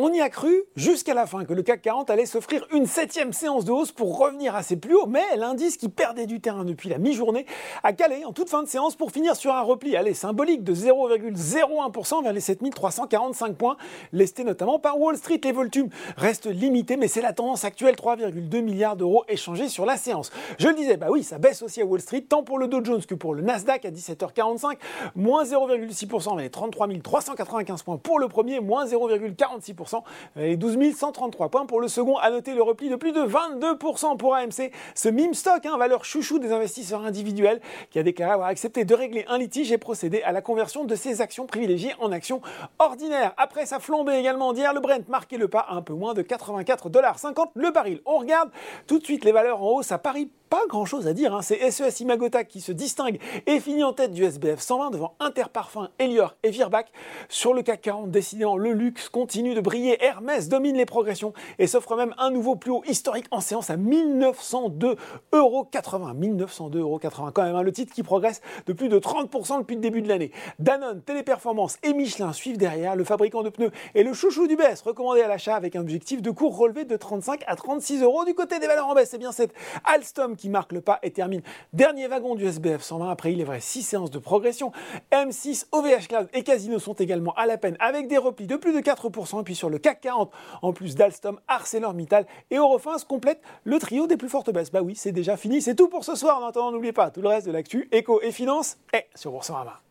On y a cru jusqu'à la fin que le CAC 40 allait s'offrir une septième séance de hausse pour revenir à ses plus hauts, mais l'indice qui perdait du terrain depuis la mi-journée a calé en toute fin de séance pour finir sur un repli allez, symbolique de 0,01% vers les 7345 points, lesté notamment par Wall Street. Les volumes restent limités, mais c'est la tendance actuelle, 3,2 milliards d'euros échangés sur la séance. Je le disais, bah oui, ça baisse aussi à Wall Street, tant pour le Dow Jones que pour le Nasdaq à 17h45, moins 0,6% vers les 33 395 points pour le premier, moins 0,46% et 12 133 points pour le second. À noter le repli de plus de 22% pour AMC, ce meme stock, hein, valeur chouchou des investisseurs individuels, qui a déclaré avoir accepté de régler un litige et procéder à la conversion de ses actions privilégiées en actions ordinaires. Après sa flambée également d'hier, le Brent marquait le pas à un peu moins de 84,50$ le baril. On regarde tout de suite les valeurs en hausse à Paris pas grand chose à dire. Hein. C'est SES Imagota qui se distingue et finit en tête du SBF 120 devant Interparfum, Elior et Virbac. Sur le CAC 40, décidément, le luxe continue de briller. Hermès domine les progressions et s'offre même un nouveau plus haut historique en séance à 1902,80 euros. 1902,80 euros quand même. Hein. Le titre qui progresse de plus de 30% depuis le début de l'année. Danone, Téléperformance et Michelin suivent derrière. Le fabricant de pneus et le chouchou du baisse recommandé à l'achat avec un objectif de cours relevé de 35 à 36 euros. Du côté des valeurs en baisse, c'est bien cette Alstom qui marque le pas et termine dernier wagon du SBF 120. Après, il est vrai, 6 séances de progression. M6, OVH Cloud et Casino sont également à la peine avec des replis de plus de 4%. Et puis sur le CAC 40, en plus d'Alstom, ArcelorMittal et Eurofins se complète le trio des plus fortes baisses. Bah oui, c'est déjà fini. C'est tout pour ce soir. En attendant, n'oubliez pas tout le reste de l'actu, éco et finance est sur Boursorama.